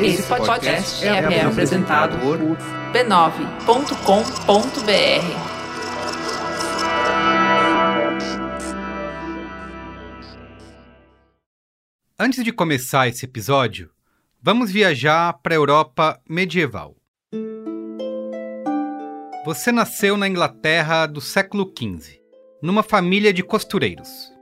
Esse podcast é, é apresentado por b9.com.br. Antes de começar esse episódio, vamos viajar para a Europa medieval. Você nasceu na Inglaterra do século XV, numa família de costureiros.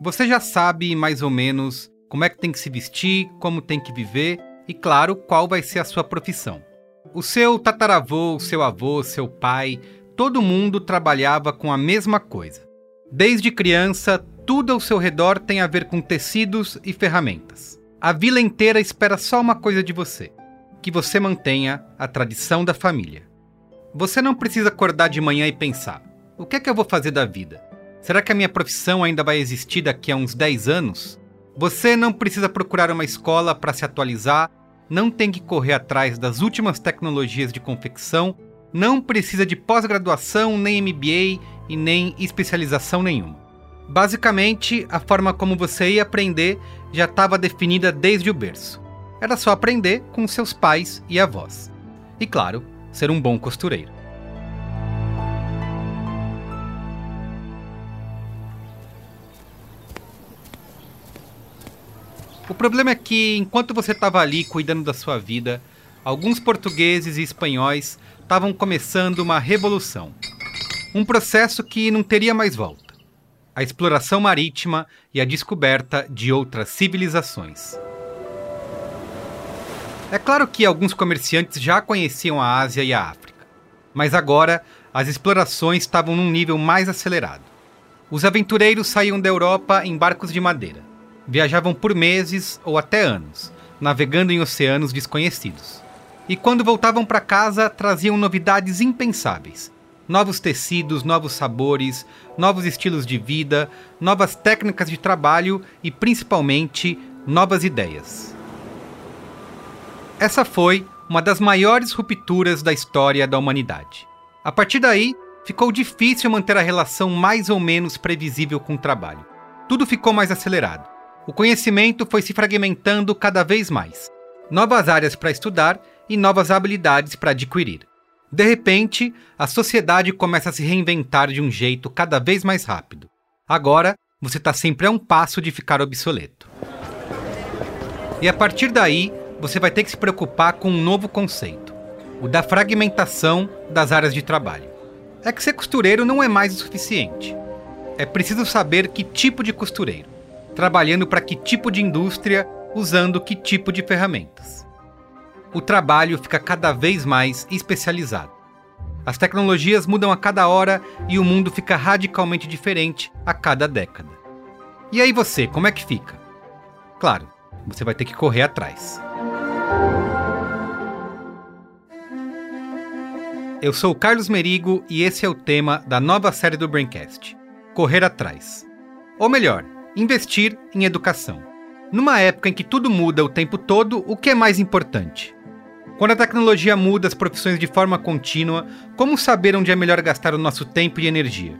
Você já sabe mais ou menos como é que tem que se vestir, como tem que viver e, claro, qual vai ser a sua profissão. O seu tataravô, o seu avô, seu pai, todo mundo trabalhava com a mesma coisa. Desde criança, tudo ao seu redor tem a ver com tecidos e ferramentas. A vila inteira espera só uma coisa de você: que você mantenha a tradição da família. Você não precisa acordar de manhã e pensar: o que é que eu vou fazer da vida? Será que a minha profissão ainda vai existir daqui a uns 10 anos? Você não precisa procurar uma escola para se atualizar, não tem que correr atrás das últimas tecnologias de confecção, não precisa de pós-graduação, nem MBA e nem especialização nenhuma. Basicamente, a forma como você ia aprender já estava definida desde o berço. Era só aprender com seus pais e avós. E claro, ser um bom costureiro. O problema é que, enquanto você estava ali cuidando da sua vida, alguns portugueses e espanhóis estavam começando uma revolução. Um processo que não teria mais volta. A exploração marítima e a descoberta de outras civilizações. É claro que alguns comerciantes já conheciam a Ásia e a África, mas agora as explorações estavam num nível mais acelerado. Os aventureiros saíam da Europa em barcos de madeira Viajavam por meses ou até anos, navegando em oceanos desconhecidos. E quando voltavam para casa, traziam novidades impensáveis. Novos tecidos, novos sabores, novos estilos de vida, novas técnicas de trabalho e principalmente novas ideias. Essa foi uma das maiores rupturas da história da humanidade. A partir daí, ficou difícil manter a relação mais ou menos previsível com o trabalho. Tudo ficou mais acelerado o conhecimento foi se fragmentando cada vez mais. Novas áreas para estudar e novas habilidades para adquirir. De repente, a sociedade começa a se reinventar de um jeito cada vez mais rápido. Agora, você está sempre a um passo de ficar obsoleto. E a partir daí, você vai ter que se preocupar com um novo conceito: o da fragmentação das áreas de trabalho. É que ser costureiro não é mais o suficiente. É preciso saber que tipo de costureiro trabalhando para que tipo de indústria, usando que tipo de ferramentas. O trabalho fica cada vez mais especializado. As tecnologias mudam a cada hora e o mundo fica radicalmente diferente a cada década. E aí você, como é que fica? Claro, você vai ter que correr atrás. Eu sou o Carlos Merigo e esse é o tema da nova série do Braincast: Correr atrás. Ou melhor, investir em educação. Numa época em que tudo muda o tempo todo, o que é mais importante? Quando a tecnologia muda as profissões de forma contínua, como saber onde é melhor gastar o nosso tempo e energia?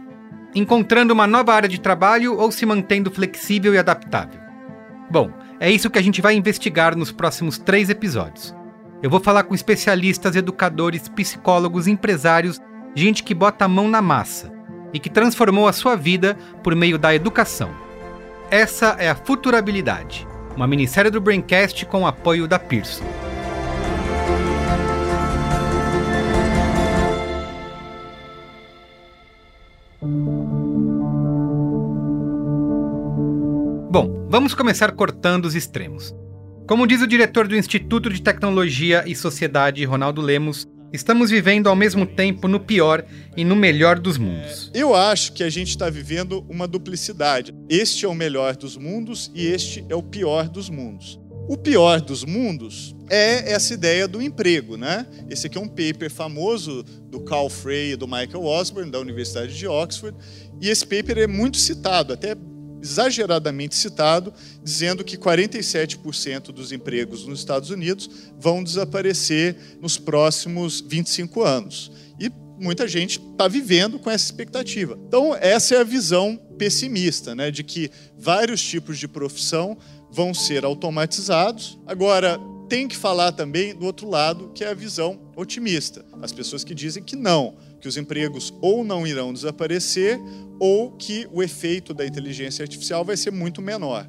Encontrando uma nova área de trabalho ou se mantendo flexível e adaptável? Bom, é isso que a gente vai investigar nos próximos três episódios. Eu vou falar com especialistas, educadores, psicólogos, empresários, gente que bota a mão na massa e que transformou a sua vida por meio da educação. Essa é a Futurabilidade, uma minissérie do Braincast com apoio da Pearson. Bom, vamos começar cortando os extremos. Como diz o diretor do Instituto de Tecnologia e Sociedade, Ronaldo Lemos, Estamos vivendo ao mesmo tempo no pior e no melhor dos mundos. Eu acho que a gente está vivendo uma duplicidade. Este é o melhor dos mundos e este é o pior dos mundos. O pior dos mundos é essa ideia do emprego, né? Esse aqui é um paper famoso do Carl Frey e do Michael Osborne, da Universidade de Oxford, e esse paper é muito citado, até exageradamente citado, dizendo que 47% dos empregos nos Estados Unidos vão desaparecer nos próximos 25 anos. E muita gente está vivendo com essa expectativa. Então, essa é a visão pessimista, né, de que vários tipos de profissão vão ser automatizados. Agora, tem que falar também do outro lado, que é a visão otimista. As pessoas que dizem que não, que os empregos ou não irão desaparecer ou que o efeito da inteligência artificial vai ser muito menor.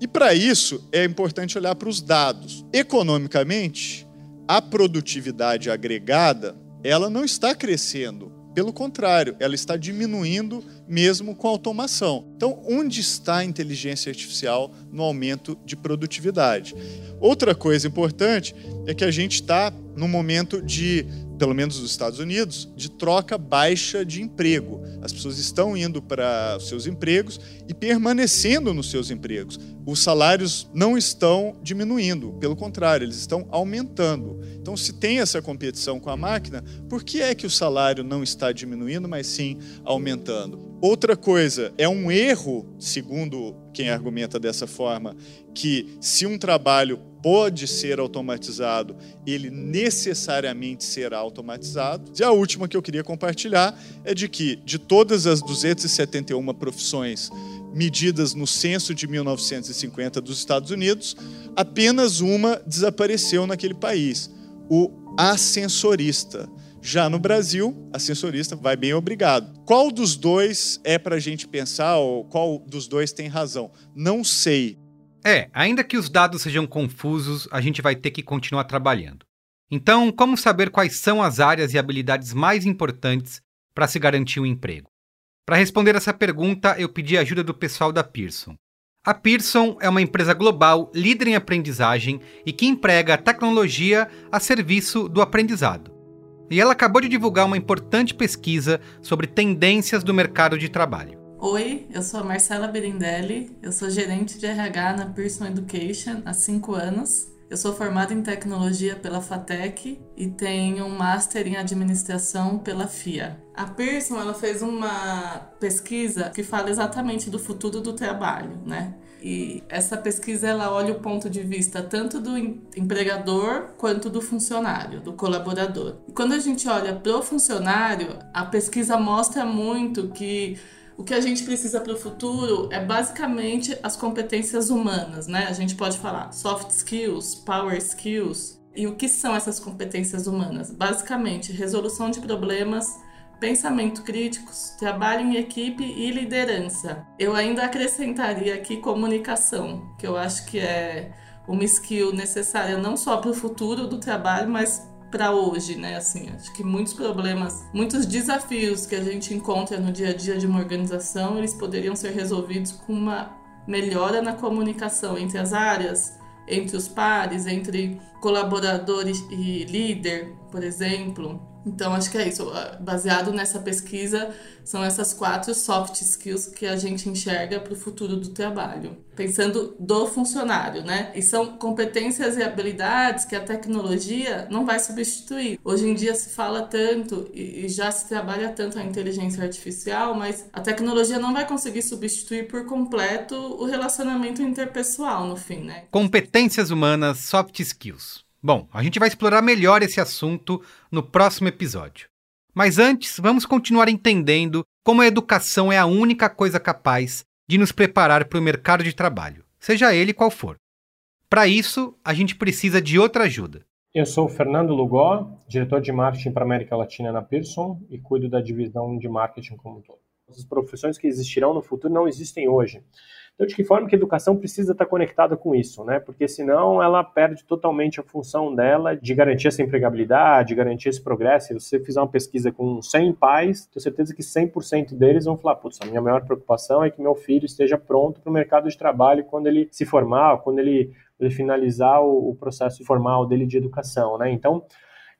E para isso é importante olhar para os dados. Economicamente, a produtividade agregada, ela não está crescendo pelo contrário, ela está diminuindo mesmo com a automação. Então, onde está a inteligência artificial no aumento de produtividade? Outra coisa importante é que a gente está num momento de pelo menos nos Estados Unidos, de troca baixa de emprego. As pessoas estão indo para os seus empregos e permanecendo nos seus empregos. Os salários não estão diminuindo, pelo contrário, eles estão aumentando. Então, se tem essa competição com a máquina, por que é que o salário não está diminuindo, mas sim aumentando? Outra coisa, é um erro, segundo quem argumenta dessa forma, que se um trabalho pode ser automatizado, ele necessariamente será automatizado. E a última que eu queria compartilhar é de que, de todas as 271 profissões medidas no censo de 1950 dos Estados Unidos, apenas uma desapareceu naquele país: o ascensorista. Já no Brasil, ascensorista vai bem obrigado. Qual dos dois é para a gente pensar, ou qual dos dois tem razão? Não sei. É, ainda que os dados sejam confusos, a gente vai ter que continuar trabalhando. Então, como saber quais são as áreas e habilidades mais importantes para se garantir um emprego? Para responder essa pergunta, eu pedi a ajuda do pessoal da Pearson. A Pearson é uma empresa global líder em aprendizagem e que emprega a tecnologia a serviço do aprendizado. E ela acabou de divulgar uma importante pesquisa sobre tendências do mercado de trabalho. Oi, eu sou a Marcela Berindelli, eu sou gerente de RH na Pearson Education há cinco anos. Eu sou formada em tecnologia pela FATEC e tenho um master em administração pela FIA. A Pearson ela fez uma pesquisa que fala exatamente do futuro do trabalho, né? E essa pesquisa ela olha o ponto de vista tanto do empregador quanto do funcionário, do colaborador. E quando a gente olha para o funcionário, a pesquisa mostra muito que o que a gente precisa para o futuro é basicamente as competências humanas, né? A gente pode falar soft skills, power skills. E o que são essas competências humanas? Basicamente, resolução de problemas, pensamento críticos, trabalho em equipe e liderança. Eu ainda acrescentaria aqui comunicação, que eu acho que é uma skill necessária não só para o futuro do trabalho, mas para hoje, né? Assim, acho que muitos problemas, muitos desafios que a gente encontra no dia a dia de uma organização, eles poderiam ser resolvidos com uma melhora na comunicação entre as áreas, entre os pares, entre colaboradores e líder, por exemplo. Então, acho que é isso. Baseado nessa pesquisa, são essas quatro soft skills que a gente enxerga para o futuro do trabalho. Pensando do funcionário, né? E são competências e habilidades que a tecnologia não vai substituir. Hoje em dia se fala tanto e já se trabalha tanto a inteligência artificial, mas a tecnologia não vai conseguir substituir por completo o relacionamento interpessoal, no fim, né? Competências humanas, soft skills. Bom, a gente vai explorar melhor esse assunto no próximo episódio. Mas antes, vamos continuar entendendo como a educação é a única coisa capaz de nos preparar para o mercado de trabalho, seja ele qual for. Para isso, a gente precisa de outra ajuda. Eu sou o Fernando Lugó, diretor de marketing para América Latina na Pearson e cuido da divisão de marketing como um todo. As profissões que existirão no futuro não existem hoje. Então, de que forma que a educação precisa estar conectada com isso, né? Porque senão ela perde totalmente a função dela de garantir essa empregabilidade, de garantir esse progresso. Se você fizer uma pesquisa com 100 pais, tenho certeza que 100% deles vão falar: putz, a minha maior preocupação é que meu filho esteja pronto para o mercado de trabalho quando ele se formar, quando ele, ele finalizar o, o processo formal dele de educação, né? Então,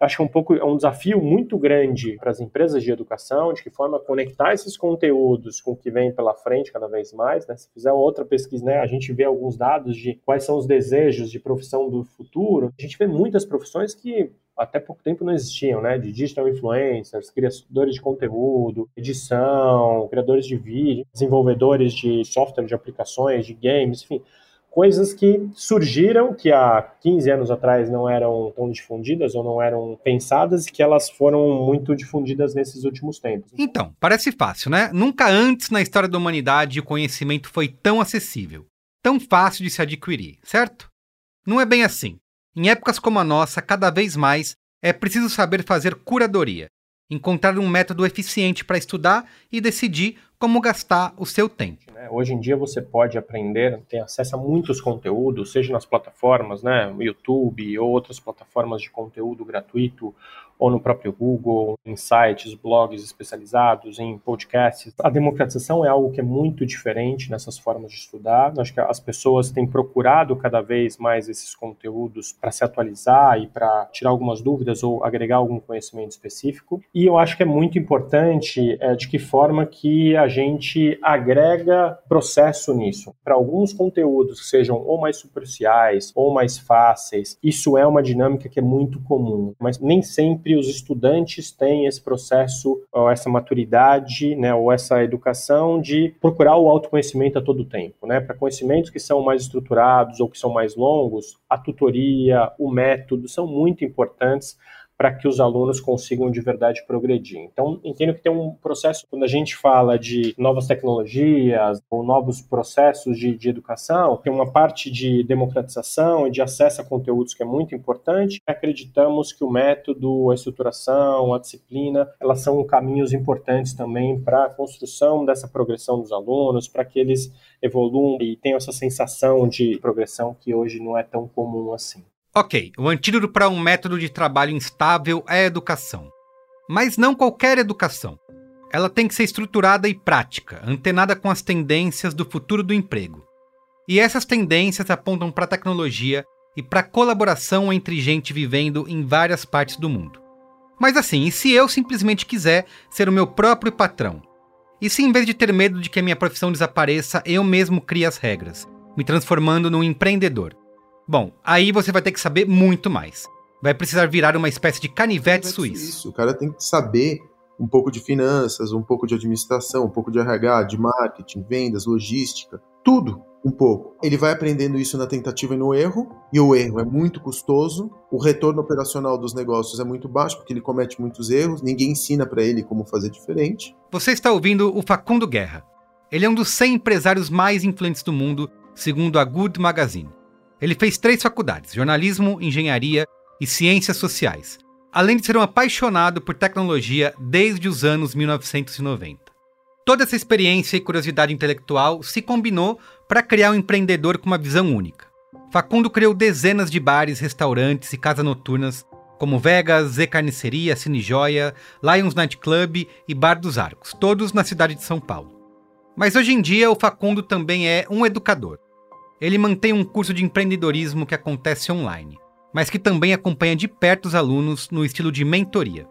acho que é um pouco é um desafio muito grande para as empresas de educação, de que forma conectar esses conteúdos com o que vem pela frente cada vez mais, né? Se fizer outra pesquisa, né, a gente vê alguns dados de quais são os desejos de profissão do futuro. A gente vê muitas profissões que até pouco tempo não existiam, né? De digital influencers, criadores de conteúdo, edição, criadores de vídeo, desenvolvedores de software de aplicações, de games, enfim coisas que surgiram que há 15 anos atrás não eram tão difundidas ou não eram pensadas e que elas foram muito difundidas nesses últimos tempos. Então, parece fácil, né? Nunca antes na história da humanidade o conhecimento foi tão acessível, tão fácil de se adquirir, certo? Não é bem assim. Em épocas como a nossa, cada vez mais é preciso saber fazer curadoria, encontrar um método eficiente para estudar e decidir como gastar o seu tempo. Né? Hoje em dia você pode aprender, tem acesso a muitos conteúdos, seja nas plataformas, né, YouTube ou outras plataformas de conteúdo gratuito, ou no próprio Google, em sites, blogs especializados, em podcasts. A democratização é algo que é muito diferente nessas formas de estudar. Acho que as pessoas têm procurado cada vez mais esses conteúdos para se atualizar e para tirar algumas dúvidas ou agregar algum conhecimento específico. E eu acho que é muito importante é, de que forma que a gente agrega processo nisso. Para alguns conteúdos que sejam ou mais superficiais ou mais fáceis, isso é uma dinâmica que é muito comum, mas nem sempre os estudantes têm esse processo, ou essa maturidade, né, ou essa educação de procurar o autoconhecimento a todo tempo. Né? Para conhecimentos que são mais estruturados ou que são mais longos, a tutoria, o método são muito importantes para que os alunos consigam de verdade progredir. Então, entendo que tem um processo, quando a gente fala de novas tecnologias ou novos processos de, de educação, tem uma parte de democratização e de acesso a conteúdos que é muito importante. Acreditamos que o método, a estruturação, a disciplina, elas são caminhos importantes também para a construção dessa progressão dos alunos, para que eles evoluam e tenham essa sensação de progressão que hoje não é tão comum assim. Ok, o antídoto para um método de trabalho instável é a educação. Mas não qualquer educação. Ela tem que ser estruturada e prática, antenada com as tendências do futuro do emprego. E essas tendências apontam para a tecnologia e para a colaboração entre gente vivendo em várias partes do mundo. Mas assim, e se eu simplesmente quiser ser o meu próprio patrão? E se em vez de ter medo de que a minha profissão desapareça, eu mesmo crie as regras, me transformando num empreendedor? Bom, aí você vai ter que saber muito mais. Vai precisar virar uma espécie de canivete, suíço. suíço. O cara tem que saber um pouco de finanças, um pouco de administração, um pouco de RH, de marketing, vendas, logística, tudo um pouco. Ele vai aprendendo isso na tentativa e no erro, e o erro é muito custoso, o retorno operacional dos negócios é muito baixo, porque ele comete muitos erros, ninguém ensina para ele como fazer diferente. Você está ouvindo o Facundo Guerra. Ele é um dos 100 empresários mais influentes do mundo, segundo a Good Magazine. Ele fez três faculdades: jornalismo, engenharia e ciências sociais, além de ser um apaixonado por tecnologia desde os anos 1990. Toda essa experiência e curiosidade intelectual se combinou para criar um empreendedor com uma visão única. Facundo criou dezenas de bares, restaurantes e casas noturnas, como Vegas, Z Carniceria, Cine Joia, Lions Night Club e Bar dos Arcos, todos na cidade de São Paulo. Mas hoje em dia o Facundo também é um educador. Ele mantém um curso de empreendedorismo que acontece online, mas que também acompanha de perto os alunos no estilo de mentoria.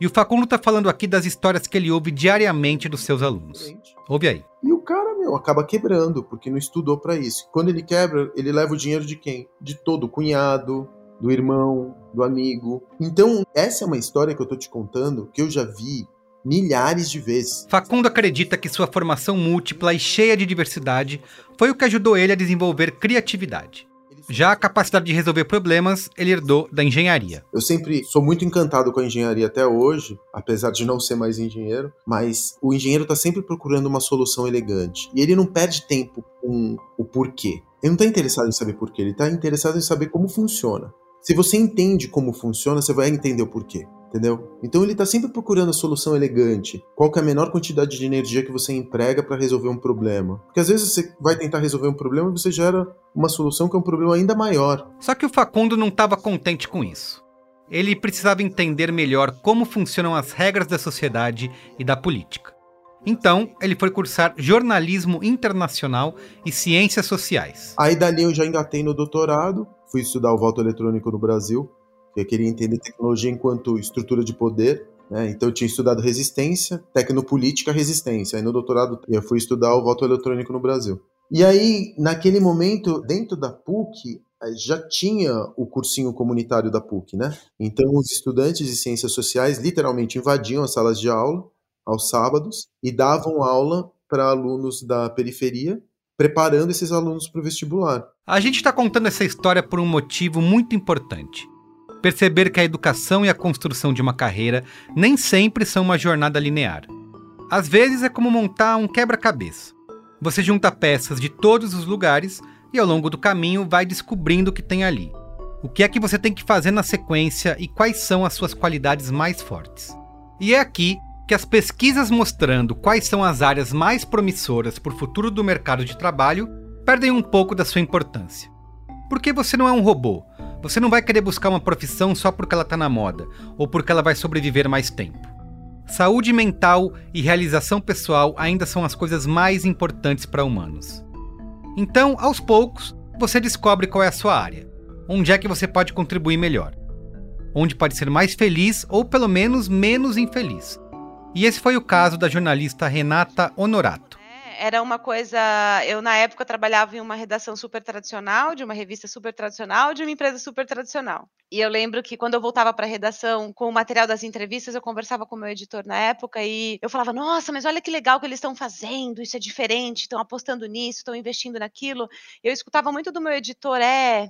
E o Facundo está falando aqui das histórias que ele ouve diariamente dos seus alunos. Ouve aí. E o cara, meu, acaba quebrando, porque não estudou para isso. Quando ele quebra, ele leva o dinheiro de quem? De todo, o cunhado, do irmão, do amigo. Então, essa é uma história que eu tô te contando que eu já vi milhares de vezes. Facundo acredita que sua formação múltipla e cheia de diversidade foi o que ajudou ele a desenvolver criatividade. Já a capacidade de resolver problemas ele herdou da engenharia. Eu sempre sou muito encantado com a engenharia até hoje, apesar de não ser mais engenheiro, mas o engenheiro está sempre procurando uma solução elegante. E ele não perde tempo com o porquê. Ele não está interessado em saber porquê, ele está interessado em saber como funciona. Se você entende como funciona, você vai entender o porquê entendeu? Então ele está sempre procurando a solução elegante. Qual é a menor quantidade de energia que você emprega para resolver um problema? Porque às vezes você vai tentar resolver um problema e você gera uma solução que é um problema ainda maior. Só que o Facundo não estava contente com isso. Ele precisava entender melhor como funcionam as regras da sociedade e da política. Então, ele foi cursar jornalismo internacional e ciências sociais. Aí dali eu já engatei no doutorado, fui estudar o voto eletrônico no Brasil, eu queria entender tecnologia enquanto estrutura de poder. Né? Então eu tinha estudado resistência, tecnopolítica, resistência. Aí no doutorado eu fui estudar o voto eletrônico no Brasil. E aí, naquele momento, dentro da PUC, eh, já tinha o cursinho comunitário da PUC, né? Então os estudantes de ciências sociais literalmente invadiam as salas de aula aos sábados e davam aula para alunos da periferia, preparando esses alunos para o vestibular. A gente está contando essa história por um motivo muito importante perceber que a educação e a construção de uma carreira nem sempre são uma jornada linear. Às vezes é como montar um quebra-cabeça. Você junta peças de todos os lugares e ao longo do caminho vai descobrindo o que tem ali. O que é que você tem que fazer na sequência e quais são as suas qualidades mais fortes. E é aqui que as pesquisas mostrando quais são as áreas mais promissoras para o futuro do mercado de trabalho perdem um pouco da sua importância. Porque você não é um robô. Você não vai querer buscar uma profissão só porque ela está na moda ou porque ela vai sobreviver mais tempo. Saúde mental e realização pessoal ainda são as coisas mais importantes para humanos. Então, aos poucos, você descobre qual é a sua área, onde é que você pode contribuir melhor, onde pode ser mais feliz ou pelo menos menos infeliz. E esse foi o caso da jornalista Renata Honorato. Era uma coisa. Eu, na época, trabalhava em uma redação super tradicional, de uma revista super tradicional, de uma empresa super tradicional. E eu lembro que quando eu voltava para a redação com o material das entrevistas, eu conversava com o meu editor na época e eu falava: Nossa, mas olha que legal que eles estão fazendo, isso é diferente, estão apostando nisso, estão investindo naquilo. Eu escutava muito do meu editor: É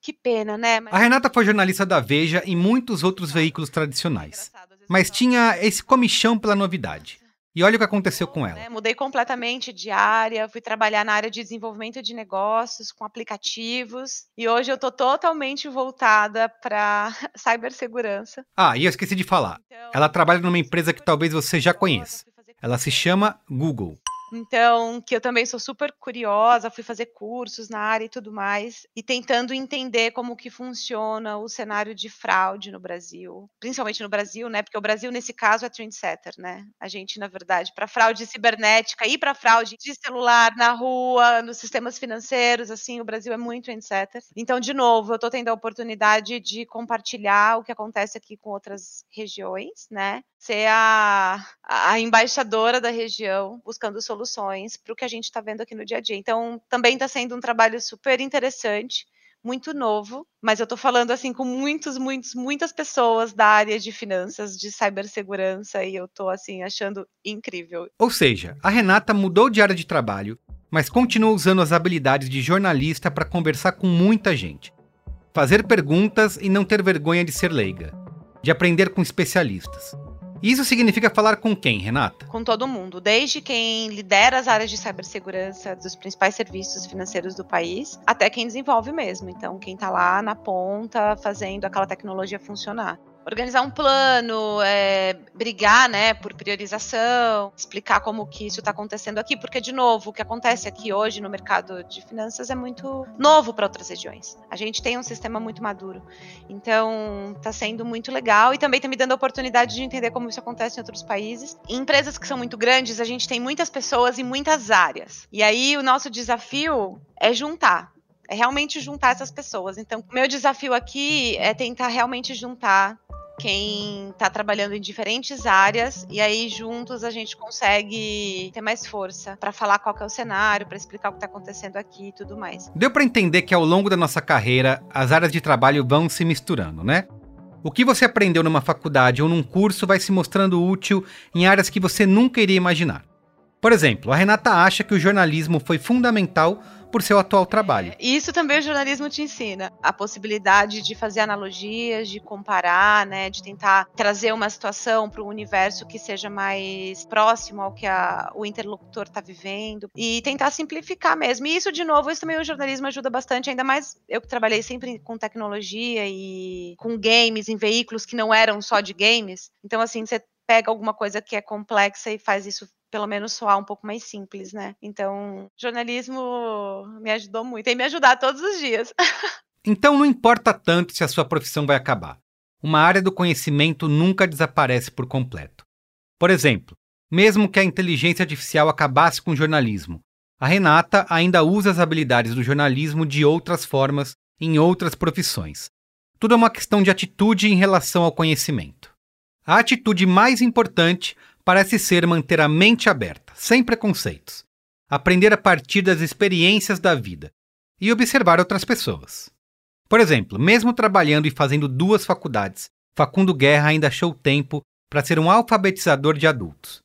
que pena, né? Mas... A Renata foi jornalista da Veja e muitos outros veículos tradicionais. Mas tinha esse comichão pela novidade. E olha o que aconteceu com ela. Né? Mudei completamente de área, fui trabalhar na área de desenvolvimento de negócios, com aplicativos, e hoje eu estou totalmente voltada para cibersegurança. Ah, e eu esqueci de falar. Então, ela trabalha numa empresa que talvez você já conheça. Ela se chama Google. Então, que eu também sou super curiosa, fui fazer cursos na área e tudo mais, e tentando entender como que funciona o cenário de fraude no Brasil, principalmente no Brasil, né? Porque o Brasil nesse caso é trendsetter, né? A gente, na verdade, para fraude cibernética e para fraude de celular na rua, nos sistemas financeiros, assim, o Brasil é muito trendsetter. Então, de novo, eu estou tendo a oportunidade de compartilhar o que acontece aqui com outras regiões, né? Ser a, a embaixadora da região, buscando soluções para o que a gente está vendo aqui no dia a dia. Então, também está sendo um trabalho super interessante, muito novo, mas eu estou falando assim com muitos, muitos, muitas pessoas da área de finanças, de cibersegurança, e eu estou assim achando incrível. Ou seja, a Renata mudou de área de trabalho, mas continua usando as habilidades de jornalista para conversar com muita gente, fazer perguntas e não ter vergonha de ser leiga, de aprender com especialistas. Isso significa falar com quem, Renata? Com todo mundo, desde quem lidera as áreas de cibersegurança dos principais serviços financeiros do país, até quem desenvolve mesmo. Então, quem está lá na ponta fazendo aquela tecnologia funcionar organizar um plano, é, brigar, né, por priorização, explicar como que isso está acontecendo aqui, porque de novo, o que acontece aqui hoje no mercado de finanças é muito novo para outras regiões. A gente tem um sistema muito maduro, então está sendo muito legal e também está me dando a oportunidade de entender como isso acontece em outros países. Em empresas que são muito grandes, a gente tem muitas pessoas em muitas áreas. E aí o nosso desafio é juntar é realmente juntar essas pessoas. Então, meu desafio aqui é tentar realmente juntar quem está trabalhando em diferentes áreas e aí juntos a gente consegue ter mais força para falar qual é o cenário, para explicar o que está acontecendo aqui e tudo mais. Deu para entender que ao longo da nossa carreira as áreas de trabalho vão se misturando, né? O que você aprendeu numa faculdade ou num curso vai se mostrando útil em áreas que você nunca iria imaginar. Por exemplo, a Renata acha que o jornalismo foi fundamental por seu atual trabalho. Isso também o jornalismo te ensina. A possibilidade de fazer analogias, de comparar, né, de tentar trazer uma situação para o universo que seja mais próximo ao que a, o interlocutor está vivendo e tentar simplificar mesmo. E isso, de novo, isso também o jornalismo ajuda bastante, ainda mais eu que trabalhei sempre com tecnologia e com games em veículos que não eram só de games. Então, assim, você pega alguma coisa que é complexa e faz isso pelo menos soar um pouco mais simples, né? Então, jornalismo me ajudou muito, tem me ajudado todos os dias. então não importa tanto se a sua profissão vai acabar. Uma área do conhecimento nunca desaparece por completo. Por exemplo, mesmo que a inteligência artificial acabasse com o jornalismo, a Renata ainda usa as habilidades do jornalismo de outras formas em outras profissões. Tudo é uma questão de atitude em relação ao conhecimento. A atitude mais importante parece ser manter a mente aberta, sem preconceitos, aprender a partir das experiências da vida e observar outras pessoas. Por exemplo, mesmo trabalhando e fazendo duas faculdades, Facundo Guerra ainda achou tempo para ser um alfabetizador de adultos.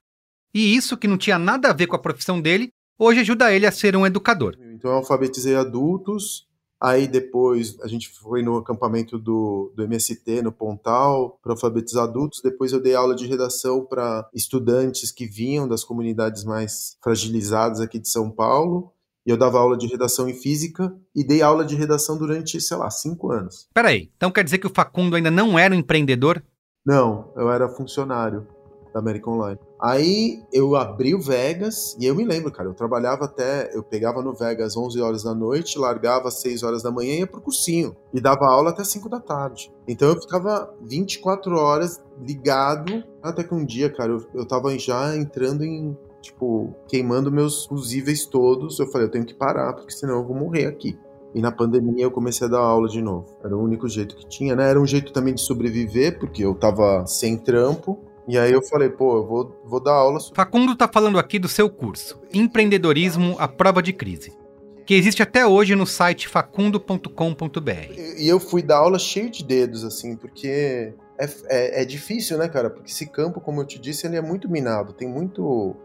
E isso, que não tinha nada a ver com a profissão dele, hoje ajuda ele a ser um educador. Então eu alfabetizei adultos Aí depois a gente foi no acampamento do, do MST, no Pontal, para alfabetizar adultos. Depois eu dei aula de redação para estudantes que vinham das comunidades mais fragilizadas aqui de São Paulo. E eu dava aula de redação em física e dei aula de redação durante, sei lá, cinco anos. Peraí, então quer dizer que o Facundo ainda não era um empreendedor? Não, eu era funcionário da American Online. Aí eu abri o Vegas e eu me lembro, cara, eu trabalhava até, eu pegava no Vegas 11 horas da noite, largava às 6 horas da manhã e ia pro cursinho e dava aula até 5 da tarde. Então eu ficava 24 horas ligado, até que um dia, cara, eu, eu tava já entrando em tipo, queimando meus fusíveis todos. Eu falei, eu tenho que parar, porque senão eu vou morrer aqui. E na pandemia eu comecei a dar aula de novo. Era o único jeito que tinha, né? Era um jeito também de sobreviver, porque eu tava sem trampo. E aí eu falei, pô, eu vou, vou dar aula. Facundo tá falando aqui do seu curso, Empreendedorismo à Prova de Crise, que existe até hoje no site facundo.com.br. E eu fui dar aula cheio de dedos, assim, porque é, é, é difícil, né, cara? Porque esse campo, como eu te disse, ele é muito minado, tem muito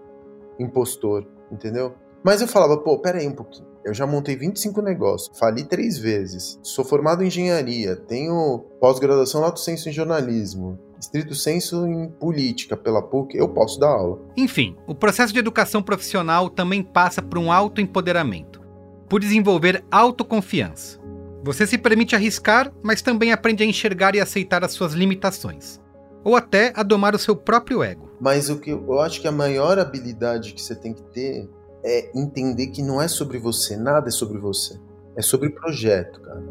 impostor, entendeu? Mas eu falava, pô, pera aí um pouquinho. Eu já montei 25 negócios, fali três vezes, sou formado em engenharia, tenho pós-graduação lato senso em jornalismo, estrito senso em política pela PUC, eu posso dar aula. Enfim, o processo de educação profissional também passa por um autoempoderamento, por desenvolver autoconfiança. Você se permite arriscar, mas também aprende a enxergar e aceitar as suas limitações ou até a domar o seu próprio ego. Mas o que eu acho que a maior habilidade que você tem que ter é entender que não é sobre você, nada é sobre você. É sobre o projeto, cara.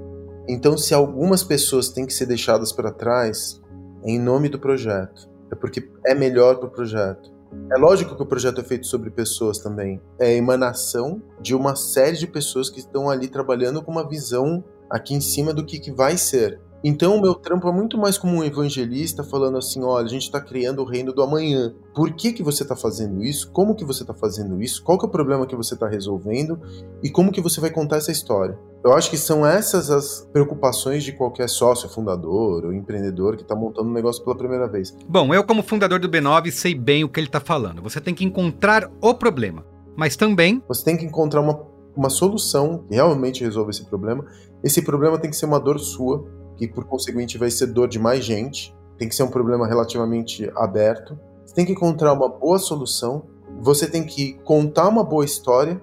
Então, se algumas pessoas têm que ser deixadas para trás, em nome do projeto. É porque é melhor para o projeto. É lógico que o projeto é feito sobre pessoas também. É a emanação de uma série de pessoas que estão ali trabalhando com uma visão aqui em cima do que, que vai ser. Então, o meu trampo é muito mais como um evangelista falando assim: olha, a gente está criando o reino do amanhã. Por que, que você está fazendo isso? Como que você está fazendo isso? Qual que é o problema que você está resolvendo? E como que você vai contar essa história? Eu acho que são essas as preocupações de qualquer sócio, fundador ou empreendedor que está montando um negócio pela primeira vez. Bom, eu, como fundador do B9, sei bem o que ele está falando. Você tem que encontrar o problema, mas também. Você tem que encontrar uma, uma solução que realmente resolva esse problema. Esse problema tem que ser uma dor sua que por conseguinte vai ser dor de mais gente. Tem que ser um problema relativamente aberto. Você tem que encontrar uma boa solução. Você tem que contar uma boa história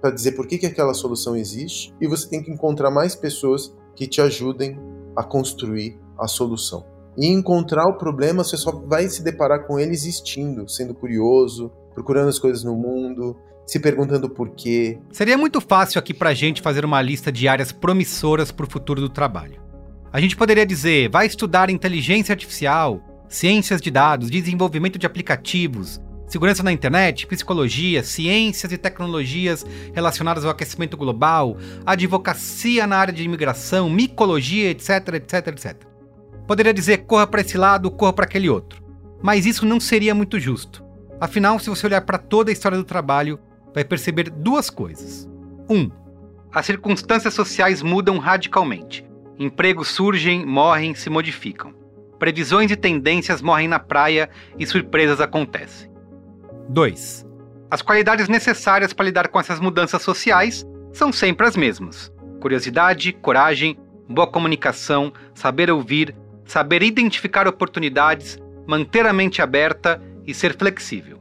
para dizer por que, que aquela solução existe. E você tem que encontrar mais pessoas que te ajudem a construir a solução. E encontrar o problema, você só vai se deparar com ele existindo, sendo curioso, procurando as coisas no mundo, se perguntando por quê. Seria muito fácil aqui pra gente fazer uma lista de áreas promissoras para o futuro do trabalho. A gente poderia dizer, vai estudar inteligência artificial, ciências de dados, desenvolvimento de aplicativos, segurança na internet, psicologia, ciências e tecnologias relacionadas ao aquecimento global, advocacia na área de imigração, micologia, etc, etc, etc. Poderia dizer corra para esse lado, corra para aquele outro. Mas isso não seria muito justo. Afinal, se você olhar para toda a história do trabalho, vai perceber duas coisas. 1. Um, as circunstâncias sociais mudam radicalmente. Empregos surgem, morrem, se modificam. Previsões e tendências morrem na praia e surpresas acontecem. 2. As qualidades necessárias para lidar com essas mudanças sociais são sempre as mesmas: curiosidade, coragem, boa comunicação, saber ouvir, saber identificar oportunidades, manter a mente aberta e ser flexível.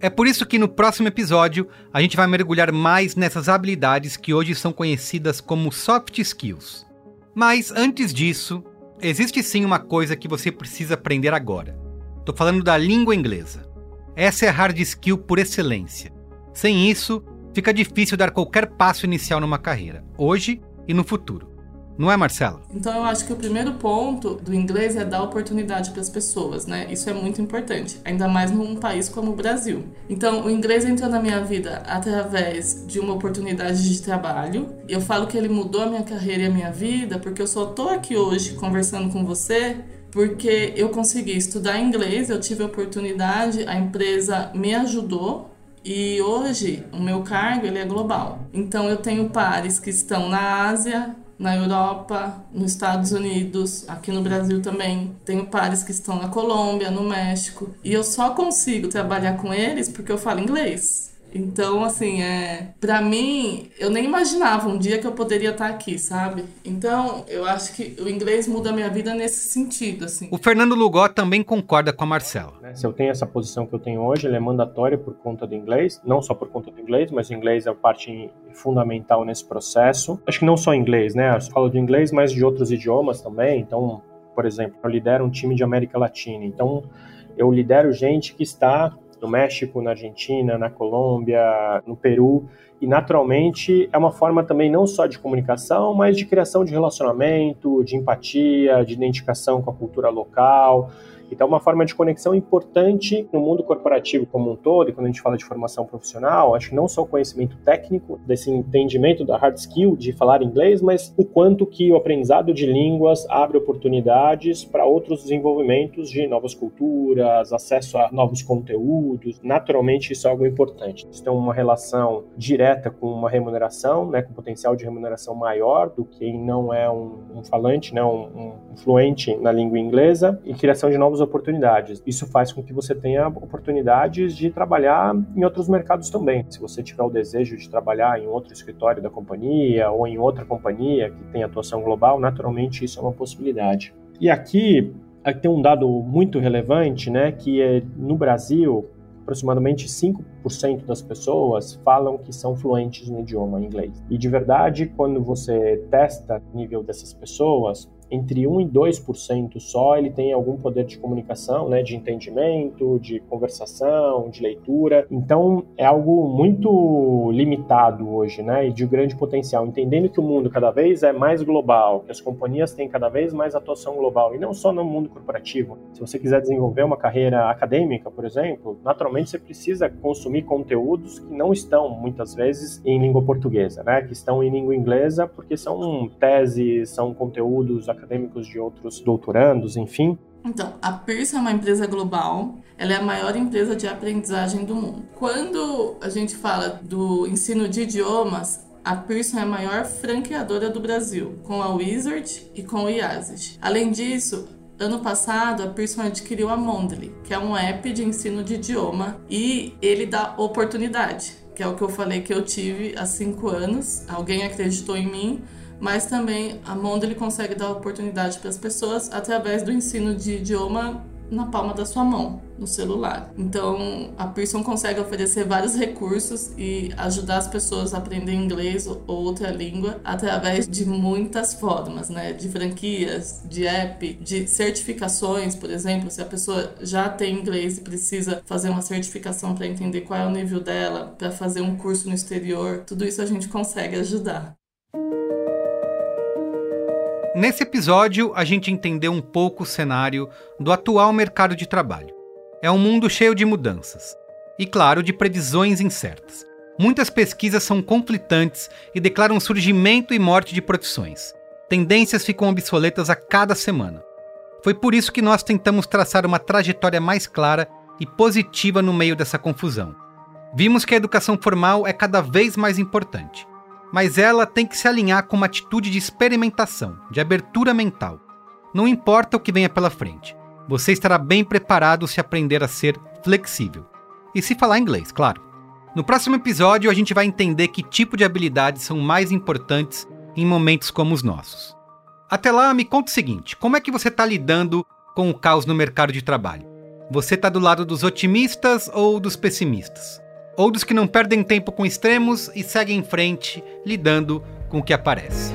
É por isso que no próximo episódio a gente vai mergulhar mais nessas habilidades que hoje são conhecidas como soft skills. Mas antes disso, existe sim uma coisa que você precisa aprender agora. Tô falando da língua inglesa. Essa é a hard skill por excelência. Sem isso, fica difícil dar qualquer passo inicial numa carreira, hoje e no futuro. Não é, Marcela? Então eu acho que o primeiro ponto do inglês é dar oportunidade para as pessoas, né? Isso é muito importante, ainda mais num país como o Brasil. Então o inglês entrou na minha vida através de uma oportunidade de trabalho. Eu falo que ele mudou a minha carreira e a minha vida porque eu só tô aqui hoje conversando com você porque eu consegui estudar inglês, eu tive a oportunidade, a empresa me ajudou e hoje o meu cargo ele é global. Então eu tenho pares que estão na Ásia, na Europa, nos Estados Unidos, aqui no Brasil também. Tenho pares que estão na Colômbia, no México. E eu só consigo trabalhar com eles porque eu falo inglês. Então, assim, é, para mim, eu nem imaginava um dia que eu poderia estar aqui, sabe? Então, eu acho que o inglês muda a minha vida nesse sentido, assim. O Fernando Lugó também concorda com a Marcela. Se eu tenho essa posição que eu tenho hoje, ela é mandatória por conta do inglês, não só por conta do inglês, mas o inglês é parte fundamental nesse processo. Acho que não só inglês, né? Eu falo de inglês, mas de outros idiomas também. Então, por exemplo, eu lidero um time de América Latina. Então, eu lidero gente que está no México, na Argentina, na Colômbia, no Peru. E naturalmente é uma forma também não só de comunicação, mas de criação de relacionamento, de empatia, de identificação com a cultura local. Então, é uma forma de conexão importante no mundo corporativo como um todo, e quando a gente fala de formação profissional, acho que não só o conhecimento técnico, desse entendimento da hard skill de falar inglês, mas o quanto que o aprendizado de línguas abre oportunidades para outros desenvolvimentos de novas culturas, acesso a novos conteúdos. Naturalmente, isso é algo importante. Isso tem uma relação direta com uma remuneração, né, com potencial de remuneração maior do que não é um, um falante, né, um, um fluente na língua inglesa, e criação de novos novas oportunidades. Isso faz com que você tenha oportunidades de trabalhar em outros mercados também. Se você tiver o desejo de trabalhar em outro escritório da companhia ou em outra companhia que tem atuação global, naturalmente isso é uma possibilidade. E aqui, aqui tem um dado muito relevante, né, que é no Brasil aproximadamente 5% das pessoas falam que são fluentes no idioma inglês. E de verdade, quando você testa o nível dessas pessoas, entre 1 e 2% só ele tem algum poder de comunicação, né, de entendimento, de conversação, de leitura. Então é algo muito limitado hoje, né, e de grande potencial, entendendo que o mundo cada vez é mais global, que as companhias têm cada vez mais atuação global e não só no mundo corporativo. Se você quiser desenvolver uma carreira acadêmica, por exemplo, naturalmente você precisa consumir conteúdos que não estão muitas vezes em língua portuguesa, né, que estão em língua inglesa porque são teses, são conteúdos acadêmicos de outros doutorandos, enfim. Então, a Pearson é uma empresa global, ela é a maior empresa de aprendizagem do mundo. Quando a gente fala do ensino de idiomas, a Pearson é a maior franqueadora do Brasil, com a Wizard e com o IASIS. Além disso, ano passado a Pearson adquiriu a Mondly, que é um app de ensino de idioma e ele dá oportunidade, que é o que eu falei que eu tive há cinco anos. Alguém acreditou em mim mas também a Mondo ele consegue dar oportunidade para as pessoas através do ensino de idioma na palma da sua mão, no celular. Então, a Pearson consegue oferecer vários recursos e ajudar as pessoas a aprender inglês ou outra língua através de muitas formas, né? De franquias, de app, de certificações, por exemplo, se a pessoa já tem inglês e precisa fazer uma certificação para entender qual é o nível dela, para fazer um curso no exterior, tudo isso a gente consegue ajudar. Nesse episódio, a gente entendeu um pouco o cenário do atual mercado de trabalho. É um mundo cheio de mudanças e, claro, de previsões incertas. Muitas pesquisas são conflitantes e declaram surgimento e morte de profissões. Tendências ficam obsoletas a cada semana. Foi por isso que nós tentamos traçar uma trajetória mais clara e positiva no meio dessa confusão. Vimos que a educação formal é cada vez mais importante mas ela tem que se alinhar com uma atitude de experimentação, de abertura mental. Não importa o que venha pela frente, você estará bem preparado se aprender a ser flexível. E se falar inglês, claro. No próximo episódio, a gente vai entender que tipo de habilidades são mais importantes em momentos como os nossos. Até lá, me conta o seguinte: como é que você está lidando com o caos no mercado de trabalho? Você está do lado dos otimistas ou dos pessimistas? Ou dos que não perdem tempo com extremos e seguem em frente, lidando com o que aparece.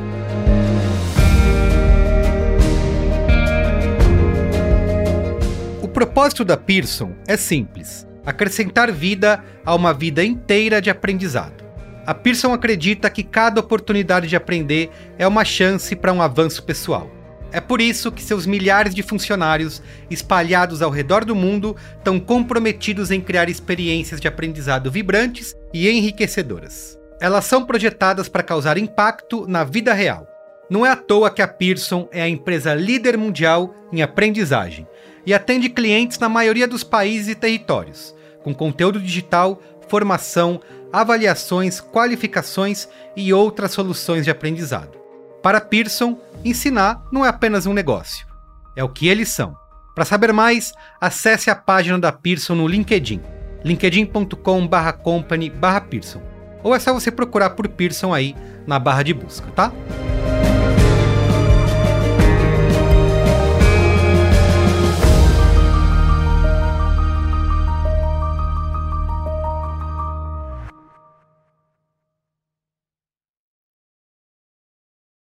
O propósito da Pearson é simples: acrescentar vida a uma vida inteira de aprendizado. A Pearson acredita que cada oportunidade de aprender é uma chance para um avanço pessoal. É por isso que seus milhares de funcionários, espalhados ao redor do mundo, estão comprometidos em criar experiências de aprendizado vibrantes e enriquecedoras. Elas são projetadas para causar impacto na vida real. Não é à toa que a Pearson é a empresa líder mundial em aprendizagem e atende clientes na maioria dos países e territórios, com conteúdo digital, formação, avaliações, qualificações e outras soluções de aprendizado. Para Pearson, ensinar não é apenas um negócio, é o que eles são. Para saber mais, acesse a página da Pearson no LinkedIn. linkedin.com/company/pearson. Ou é só você procurar por Pearson aí na barra de busca, tá?